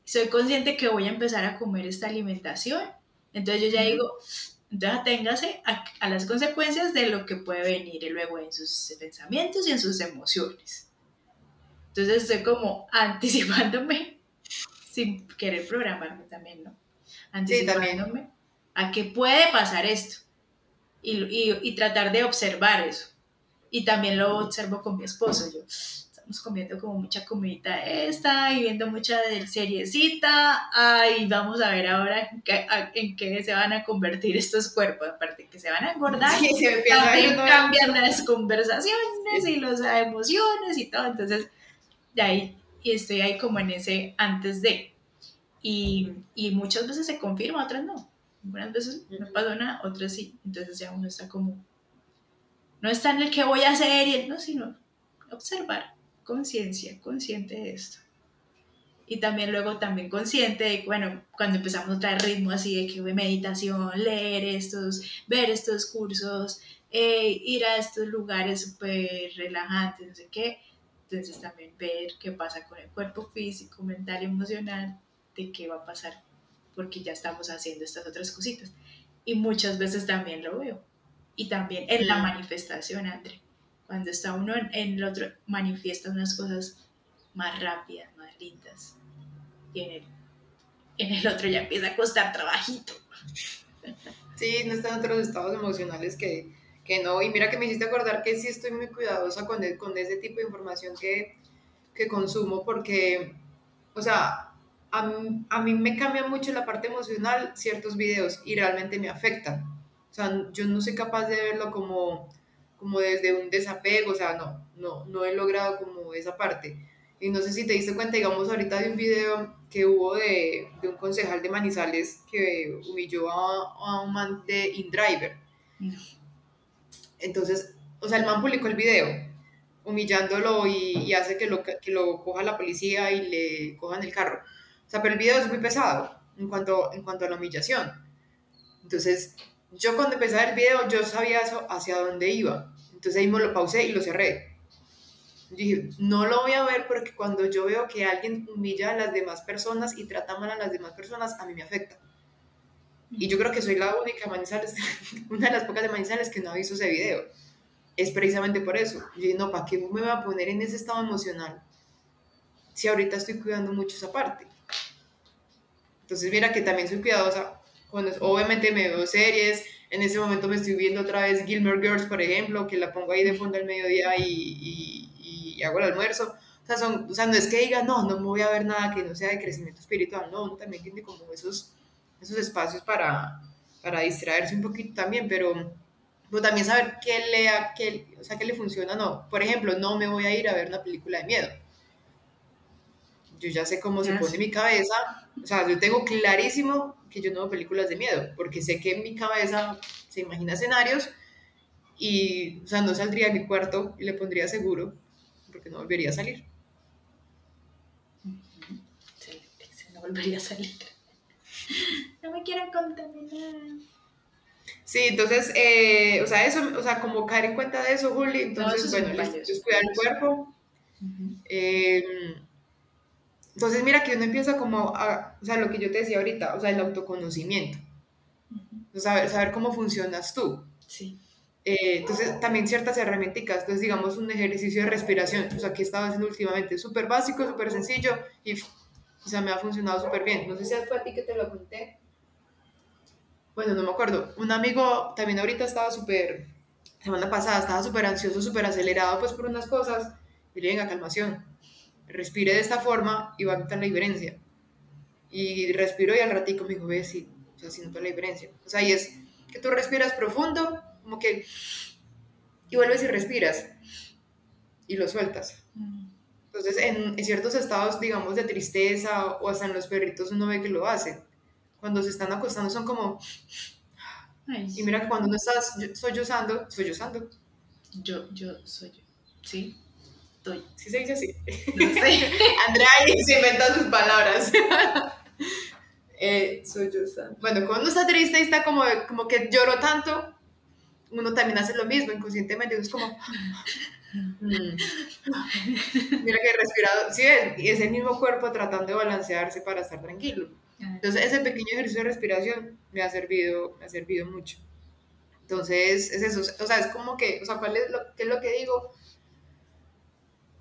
soy consciente que voy a empezar a comer esta alimentación. Entonces yo ya digo, entonces aténgase a, a, las consecuencias de lo que puede venir luego en sus pensamientos y en sus emociones. Entonces estoy como anticipándome, sin querer programarme también, ¿no? Anticipándome a que puede pasar esto y, y, y tratar de observar eso. Y también lo observo con mi esposo. Yo, estamos comiendo como mucha comidita esta y viendo mucha del seriecita. Ay, vamos a ver ahora en qué, se van a convertir estos cuerpos. Aparte que se van a engordar, sí, se también cambian las conversaciones y las emociones y todo. Entonces, de ahí, y estoy ahí como en ese antes de. Y, y muchas veces se confirma, otras no. Algunas veces no pasó nada, otras sí. Entonces ya uno está como, no está en el que voy a hacer y el no, sino observar, conciencia, consciente de esto. Y también luego también consciente de, bueno, cuando empezamos a traer ritmo así de que meditación, leer estos, ver estos cursos, eh, ir a estos lugares súper relajantes, no sé qué. Entonces también ver qué pasa con el cuerpo físico, mental emocional, de qué va a pasar porque ya estamos haciendo estas otras cositas. Y muchas veces también lo veo. Y también en la manifestación, André. Cuando está uno en, el otro, manifiesta unas cosas más rápidas, más lindas. Y en el, en el otro ya empieza a costar trabajito. Sí, no están otros estados emocionales que, que no. Y mira que me hiciste acordar que sí estoy muy cuidadosa con, e, con ese tipo de información que, que consumo porque, o sea, a, mí me cambia mucho la parte emocional ciertos videos y realmente me afectan. O sea, yo no soy capaz de verlo como, como desde un desapego, o sea, no, no, no he logrado como esa parte. Y no sé si te diste cuenta, digamos, ahorita de un video que hubo de, de un concejal de Manizales que humilló a, a un man de InDriver. Entonces, o sea, el man publicó el video humillándolo y, y hace que lo, que lo coja la policía y le cojan el carro. O sea, pero el video es muy pesado en cuanto, en cuanto a la humillación. Entonces, yo cuando empecé a ver el video, yo sabía eso, hacia dónde iba. Entonces ahí me lo pausé y lo cerré. dije, no lo voy a ver porque cuando yo veo que alguien humilla a las demás personas y trata mal a las demás personas, a mí me afecta. Y yo creo que soy la única Manizales, una de las pocas de Manizales que no ha visto ese video. Es precisamente por eso. Yo dije, no, ¿para qué me voy a poner en ese estado emocional si ahorita estoy cuidando mucho esa parte? Entonces, mira que también soy cuidadosa. Cuando, obviamente me veo series, en ese momento me estoy viendo otra vez Gilmore Girls, por ejemplo, que la pongo ahí de fondo al mediodía y, y, hago el almuerzo. O sea, son, o sea, no es que diga, no, no me voy a ver nada que no sea de crecimiento espiritual, no, uno también tiene como esos, esos espacios para, para distraerse un poquito también, pero, pero también saber qué le, qué, o sea, qué le funciona, no. Por ejemplo, no me voy a ir a ver una película de miedo. Yo ya sé cómo se pone mi cabeza o sea, yo tengo clarísimo que yo no veo películas de miedo, porque sé que en mi cabeza se imagina escenarios y, o sea, no saldría de mi cuarto y le pondría seguro, porque no volvería a salir. No volvería a salir. No me quiero contaminar. Sí, entonces, eh, o sea, eso, o sea, como caer en cuenta de eso, Juli, entonces, bueno, es cuidar el cuerpo. eh, entonces, mira que uno empieza como, a, o sea, lo que yo te decía ahorita, o sea, el autoconocimiento. saber, saber cómo funcionas tú. Sí. Eh, entonces, también ciertas herramientas, entonces, digamos, un ejercicio de respiración, o sea, que he estado haciendo últimamente, súper básico, súper sencillo, y, o sea, me ha funcionado súper bien. No sé si fue a ti que te lo conté. Bueno, no me acuerdo. Un amigo también ahorita estaba súper, semana pasada, estaba súper ansioso, súper acelerado, pues, por unas cosas, y le venga, calmación respire de esta forma y va a notar la diferencia. Y respiro y al ratico me dijo, ve, sí, o sea, siento la diferencia. O sea, y es que tú respiras profundo, como que, y vuelves y respiras, y lo sueltas. Entonces, en, ciertos estados, digamos, de tristeza o hasta en los perritos uno ve que lo hace. Cuando se están acostando son como... y mira que cuando uno está sollozando, sollozando. Yo, yo soy yo, ¿sí? Sí se dice así. No sé. Andrea se inventa sus palabras. eh, soy yo Bueno, cuando uno está triste y está como, como que lloro tanto, uno también hace lo mismo inconscientemente, es como... Mm, mira que he respirado, sí, es el mismo cuerpo tratando de balancearse para estar tranquilo. Entonces, ese pequeño ejercicio de respiración me ha servido, me ha servido mucho. Entonces, es eso, o sea, es como que, o sea, ¿cuál es lo, qué es lo que digo?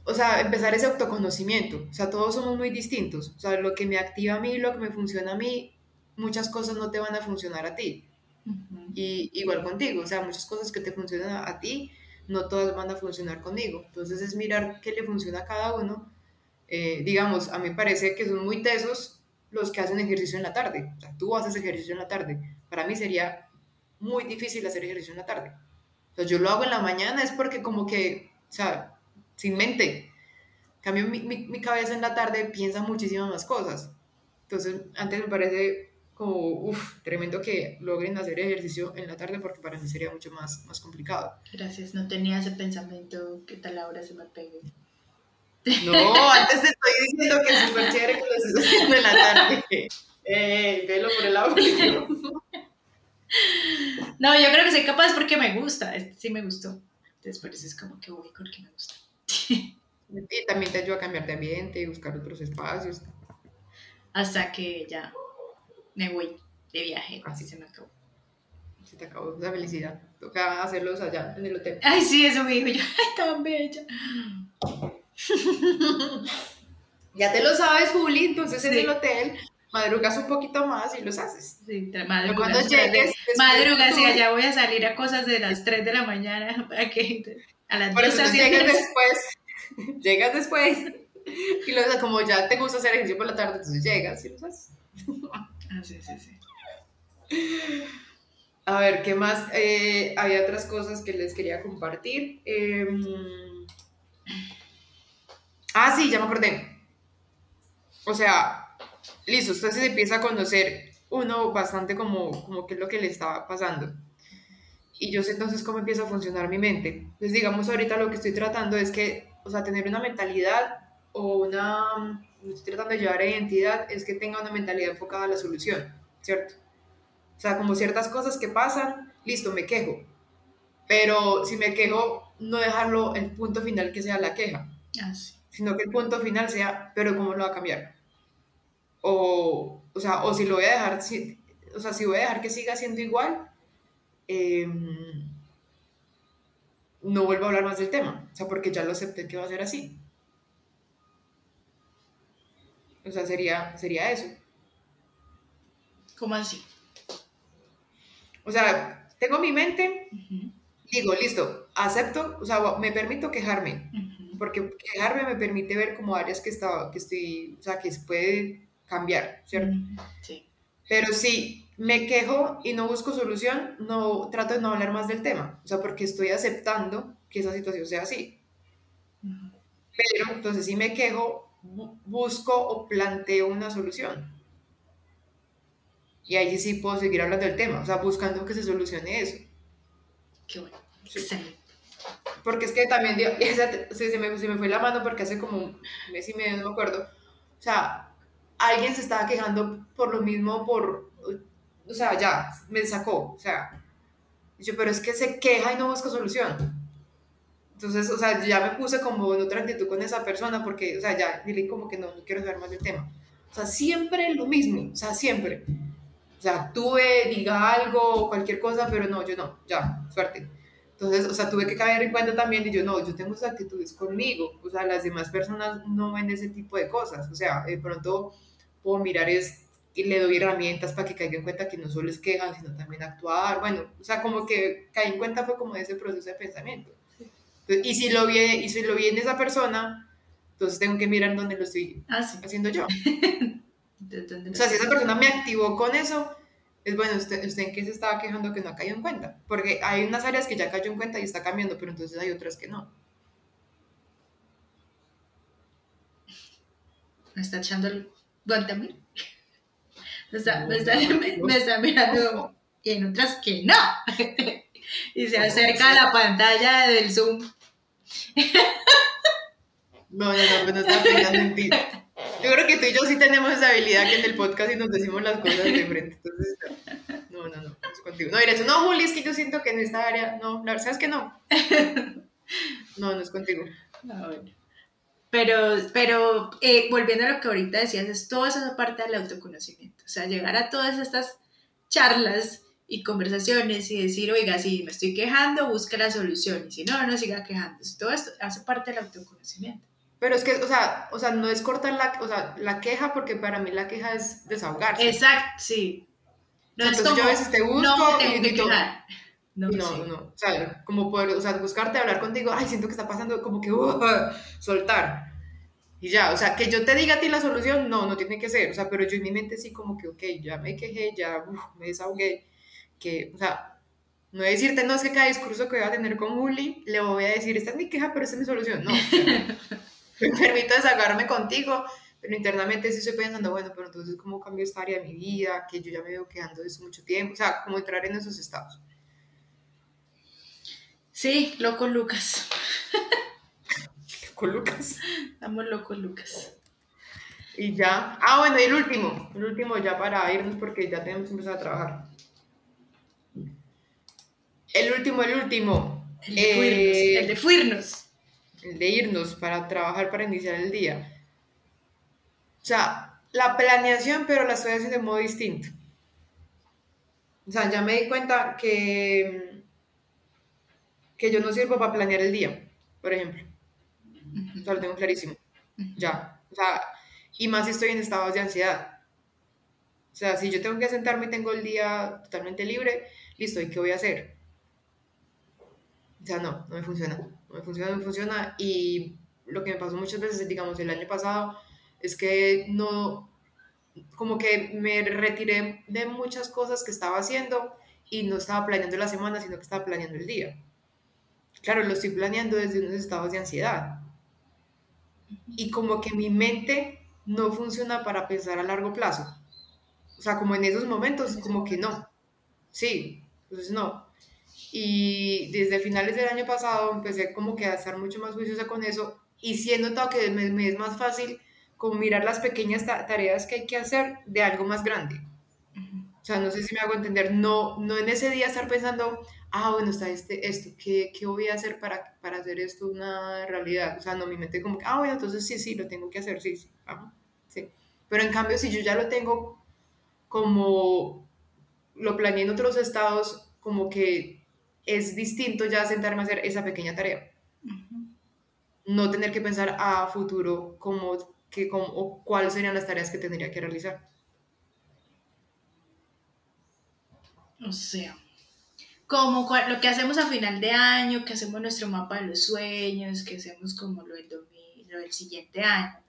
O sea, empezar ese autoconocimiento, o sea, todos somos muy distintos, o sea, lo que me activa a mí, lo que me funciona a mí, muchas cosas no te van a funcionar a ti. Y igual contigo, o sea, muchas cosas que te funcionan a, ti, no todas van a funcionar conmigo. Entonces es mirar qué le funciona a cada uno. Eh, digamos, a mí me parece que son muy tesos los que hacen ejercicio en la tarde. O sea, tú haces ejercicio en la tarde. Para mí sería muy difícil hacer ejercicio en la tarde. Entonces yo lo hago en la mañana es porque como que, o sea, sin mente. Cambio mi, mi, mi cabeza en la tarde piensa muchísimas más cosas. Entonces antes me parece como, uff, tremendo que logren hacer ejercicio en la tarde porque para mí sería mucho más, más complicado. Gracias, no tenía ese pensamiento que tal hora se me pegue. No, antes te estoy diciendo que es súper chévere que lo estés haciendo en la tarde. Eh, velo por el No, yo creo que soy capaz porque me gusta, este sí me gustó. Entonces por eso es como que voy porque me gusta. Y también te ayuda a cambiar de ambiente y buscar otros espacios. Hasta que ya me voy de viaje, así se me acabó. Se te acabó la felicidad. Toca hacerlos allá en el hotel. Ay, sí, eso me dijo yo. Ay, tan bella. ya te lo sabes, Juli, entonces en el hotel madrugas un poquito más y los haces. Sí, madrugas. Cuando llegues. Madrugas y allá voy a salir a cosas de las 3 de la mañana. Para que, a las Por eso llegas después. llegas después. Y luego, como ya te gusta hacer ejercicio por la tarde, entonces llegas y los haces. Ah, sí, sí, sí. A ver, ¿qué más? Eh, había otras cosas que les quería compartir. Em, ah, sí, ya me acordé. O sea, listo, usted se empieza a conocer uno bastante como, como qué es lo que le estaba pasando. Y yo sé entonces cómo empieza a funcionar mi mente. Pues digamos, ahorita lo que estoy tratando es que, o sea, tener una mentalidad o una estoy tratando de llevar a identidad es que tenga una mentalidad enfocada a la solución, ¿cierto? O sea, como ciertas cosas que pasan, listo, me quejo. Pero si me quejo, no dejarlo el punto final que sea la queja, ah, sí. sino que el punto final sea, pero ¿cómo lo va a cambiar? O, o sea, o si lo voy a dejar, si, o sea, si voy a dejar que siga siendo igual, em, no vuelvo a hablar más del tema, o sea, porque ya lo acepté que va a ser así. O sea, sería, sería eso. ¿Cómo así? O sea, tengo mi mente, digo, listo, acepto, o sea, me permito quejarme, porque quejarme me permite ver como áreas que, está, que estoy, o sea, que se puede cambiar, ¿cierto? Sí. Pero si me quejo y no busco solución, no trato de no hablar más del tema, o sea, porque estoy aceptando que esa situación sea así. Pero entonces si me quejo, busco o planteo una solución. Y ahí sí puedo seguir hablando del tema, o sea, buscando que se solucione eso. Qué bueno. Excelente. Porque es que también se, me, se me fue la mano porque hace como un mes y medio, no me acuerdo. O sea, alguien se estaba quejando por lo mismo, por, o sea, ya, me sacó, o sea, yo, pero es que se queja y no busca solución. Entonces, o sea, ya me puse como en otra actitud con esa persona porque, o sea, ya dile como que no, no quiero saber más del tema. O sea, siempre lo mismo, o sea, siempre. O sea, tuve, diga algo, cualquier cosa, pero no, yo no, ya, suerte. Entonces, o sea, tuve que caer en cuenta también y yo no, yo tengo esas actitudes conmigo, o sea, las demás personas no ven ese tipo de cosas, o sea, de pronto puedo mirar es y le doy herramientas para que caiga en cuenta que no solo es quejan, sino también actuar, bueno, o sea, como que caí en cuenta fue como ese proceso de pensamiento y si lo vi, y si lo vi en esa persona, entonces tengo que mirar dónde lo estoy ah, haciendo yo. o sea, si esa persona me activó con eso, es bueno, usted, usted en qué se estaba quejando que no ha caído en cuenta. Porque hay unas áreas que ya cayó en cuenta y está cambiando, pero entonces hay otras que no. Me está echando el guante a mí. Me está, me está, me está mirando y en otras que no. y se acerca a la pantalla del Zoom. No, no, no, no está pegando en ti. Yo creo que tú y yo sí tenemos esa habilidad que en el podcast y nos decimos las cosas de frente. Entonces, no, no, no, no, es contigo. No, eres, no, Juli, es que yo siento que en esta área, no, la verdad es que no. No, no es contigo. Ah, bueno. Pero, pero eh, volviendo a lo que ahorita decías, es toda esa parte del autoconocimiento. O sea, llegar a todas estas charlas y conversaciones y decir, oiga, si me estoy quejando, busca la solución. Y si no, no siga quejándose. Todo esto hace parte del autoconocimiento. Pero es que, o sea, o sea, no es cortar la, o sea, la queja porque para mí la queja es desahogarse. Exacto, sí. No Entonces yo a veces te busco no me y, que quejar. No, No, sí. no, o sea, como poder, o sea, buscarte, hablar contigo, ay, siento que está pasando, como que, uh, soltar. Y ya, o sea, que yo te diga a ti la solución, no, no tiene que ser, o sea, pero yo en mi mente sí como que, ok, ya me quejé, ya uf, me desahogué, que, o sea, no decirte, no, es que cada discurso que voy a tener con Juli, le voy a decir, esta es mi queja, pero esta es mi solución, no, me permito desahogarme contigo, pero internamente sí estoy pensando, bueno, pero entonces, ¿cómo cambio esta área de mi vida? Que yo ya me veo quedando de eso mucho tiempo, o sea, como entrar en esos estados. Sí, loco Lucas. Con Lucas. Estamos locos Lucas. Y ya. Ah, bueno, y el último. El último ya para irnos porque ya tenemos que empezar a trabajar. El último, el último. El de. Eh, El de fuirnos. el de irnos para trabajar, para iniciar el día. O sea, la planeación, pero la estoy haciendo de modo distinto. O sea, ya me di cuenta que, que yo no sirvo para planear el día, por ejemplo. O sea, lo tengo clarísimo. Ya. O sea, y más si estoy en estados de ansiedad. O sea, si yo tengo que sentarme y tengo el día totalmente libre, listo, ¿y qué voy a hacer? O sea, no, no me funciona. No me funciona, no me funciona. Y lo que me pasó muchas veces, digamos, el año pasado, es que no, como que me retiré de muchas cosas que estaba haciendo y no estaba planeando la semana, sino que estaba planeando el día. Claro, lo estoy planeando desde unos estados de ansiedad. Y como que mi mente no funciona para pensar a largo plazo. O sea, como en esos momentos, como que no. Sí, entonces no. Y desde finales del año pasado empecé como que a estar mucho más juiciosa con eso y sí he notado que me, me es más fácil como mirar las pequeñas ta- tareas que hay que hacer de algo más grande. O sea, no sé si me hago entender, no, no en ese día estar pensando, ah, bueno, está este, esto, ¿qué, qué voy a hacer para, para hacer esto una realidad? O sea, no, mi mente como que, ah, bueno, entonces sí, sí, lo tengo que hacer, sí, sí, ajá, sí. Pero en cambio, si yo ya lo tengo como lo planeé en otros estados, como que es distinto ya sentarme a hacer esa pequeña tarea. No tener que pensar a futuro como que, como, o cuáles serían las tareas que tendría que realizar. O sea, como lo que hacemos a final de año, que hacemos nuestro mapa de los sueños, que hacemos como lo del, lo del siguiente año,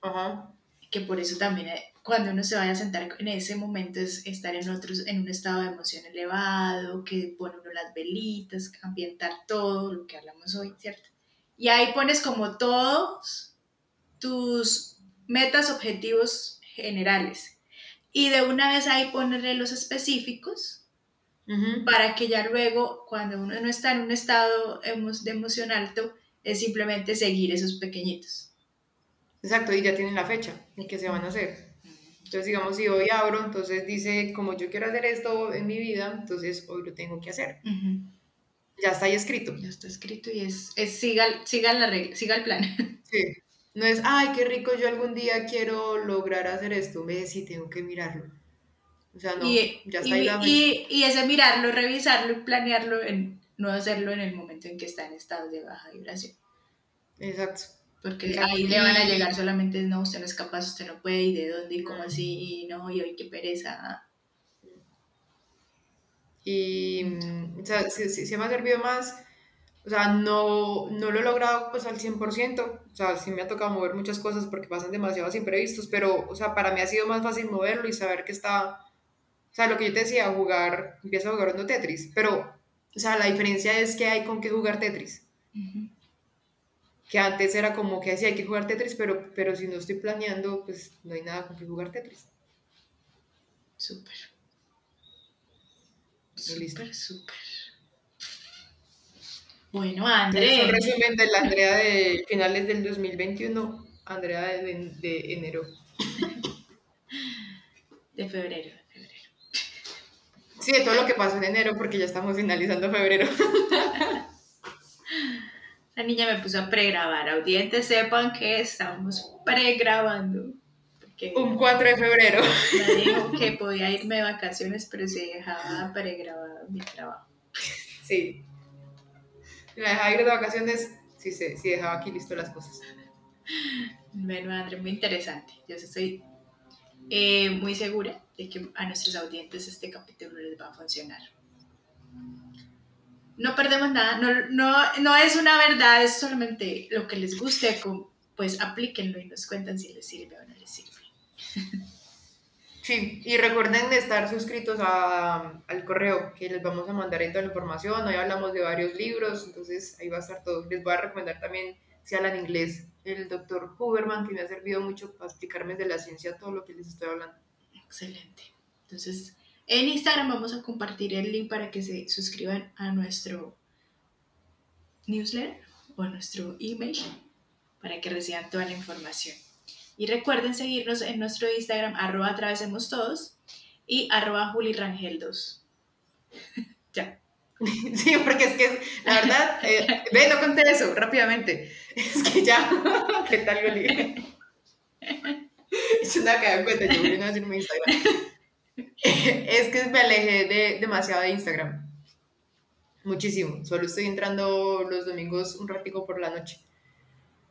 Ajá. que por eso también eh, cuando uno se vaya a sentar en ese momento es estar en, otros, en un estado de emoción elevado, que pone uno las velitas, ambientar todo lo que hablamos hoy, ¿cierto? Y ahí pones como todos tus metas, objetivos generales. Y de una vez ahí ponerle los específicos Para que ya luego, cuando uno no está en un estado de emoción alto, es simplemente seguir esos pequeñitos. Exacto, y ya tienen la fecha y qué se van a hacer. Entonces, digamos, si hoy abro, entonces dice, como yo quiero hacer esto en mi vida, entonces hoy lo tengo que hacer. Ujú. Ya está ahí escrito. Ya está escrito y es, es siga, siga la regla, siga el plan. Sí. No es, ay, qué rico, yo algún día quiero lograr hacer esto. Ve, sí, tengo que mirarlo. O sea, no, y, ya está y, ahí y- y ese mirarlo, revisarlo, y planearlo, en, no hacerlo en el momento en que está en estado de baja vibración. Exacto. Porque Exacto. ahí le van a llegar solamente, no, usted no es capaz, usted no puede, y de dónde, y cómo así, y no, y hoy qué pereza. Y, mm, o sea, sí, sí- sí me ha servido más. O sea, no, no lo he logrado pues al 100%. O sea, sí me ha tocado mover muchas cosas porque pasan demasiados imprevistos, pero, o sea, para mí ha sido más fácil moverlo y saber que está... O sea, lo que yo te decía, jugar, empiezo a jugar jugando Tetris, pero, o sea, la diferencia es que hay con qué jugar Tetris. Que antes era como que sí, hay que jugar Tetris, pero, pero si no estoy planeando, pues no hay nada con qué jugar Tetris. Súper. Súper, súper. Bueno, André. un resumen de la Andrea de finales del 2021 Andrea de, de enero. De febrero. Sí, de todo lo que pasó en enero, porque ya estamos finalizando febrero. La niña me puso a pregrabar. Audientes sepan que estamos pregrabando. Un 4 de febrero. Me dijo que podía irme de vacaciones, pero se dejaba pregrabado mi trabajo. Sí. La dejaba ir de vacaciones, sí, sí, sí dejaba aquí listo las cosas. Bueno, André, muy interesante. Yo estoy eh, muy segura de que a nuestros audientes este capítulo les va a funcionar. No perdemos nada, no, no, no es una verdad, es solamente lo que les guste, pues aplíquenlo y nos cuentan si les sirve o no les sirve. Sí, y recuerden de estar suscritos a- al correo que les vamos a mandar toda la información. Hoy hablamos de varios libros, entonces ahí va a estar todo. Les voy a recomendar también, si hablan inglés, el doctor Huberman, que me ha servido mucho para explicarme de la ciencia todo lo que les estoy hablando. Excelente. Entonces, en Instagram vamos a compartir el link para que se suscriban a nuestro newsletter o a nuestro email para que reciban toda la información. Y recuerden seguirnos en nuestro Instagram, arroba atravesemos todos y arroba julirangel2. ya. Sí, porque es que, la verdad, eh, ve, no conté eso rápidamente. Es que ya, ¿qué tal, Yoli? Yo no me había cuenta, yo vine a decir Instagram. Es que me alejé de, demasiado de Instagram. Muchísimo. Solo estoy entrando los domingos un ratico por la noche.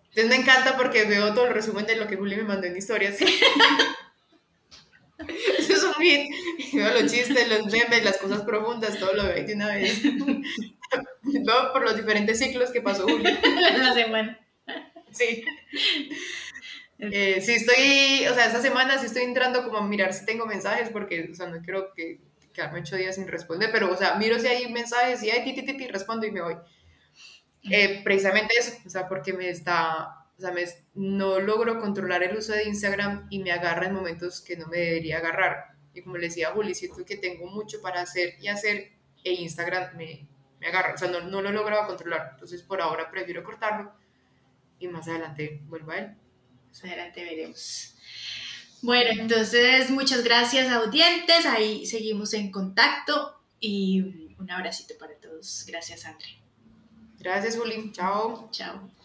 Entonces me encanta porque veo todo el resumen de lo que Juli me mandó en historias. Y Veo los chistes, los memes, las cosas profundas, todo lo veo de una vez. Veo por los diferentes ciclos que pasó Juli. la semana. Sí. Eh, sí estoy, o sea, esta semana sí estoy entrando como a mirar si tengo mensajes porque, o sea, no quiero que quedarme ocho días sin responder, pero, o sea, miro si hay mensajes y hay ti, ti, ti, ti, respondo y me voy. Eh, precisamente eso, o sea, porque me está, o sea, me, no logro controlar el uso de Instagram y me agarra en momentos que no me debería agarrar. Y como le decía Juli, siento que tengo mucho para hacer y hacer e Instagram me, me agarra, o sea, no, no lo he logrado controlar. Entonces, por ahora prefiero cortarlo y más adelante vuelvo a él. Más adelante veremos. Bueno, entonces muchas gracias audientes, ahí seguimos en contacto y un abracito para todos. Gracias, André. Gracias, Juli. Chao. Chao.